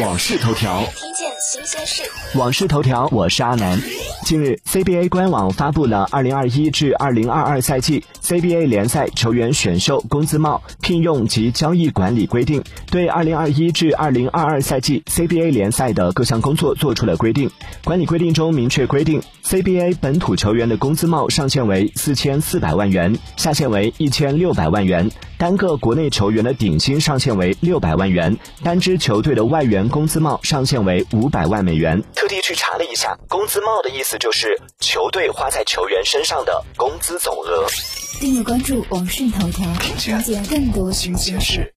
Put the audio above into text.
往事头条，见新鲜事。网事头条，我是阿南。近日，CBA 官网发布了2021至2022赛季 CBA 联赛球员选秀工资帽、聘用及交易管理规定，对2021至2022赛季 CBA 联赛的各项工作做出了规定。管理规定中明确规定，CBA 本土球员的工资帽上限为4400万元，下限为1600万元。单个国内球员的顶薪上限为六百万元，单支球队的外援工资帽上限为为五百万美元。特地去查了一下，工资帽的意思就是球队花在球员身上的工资总额。订阅关注网讯头条，了解更多新鲜事。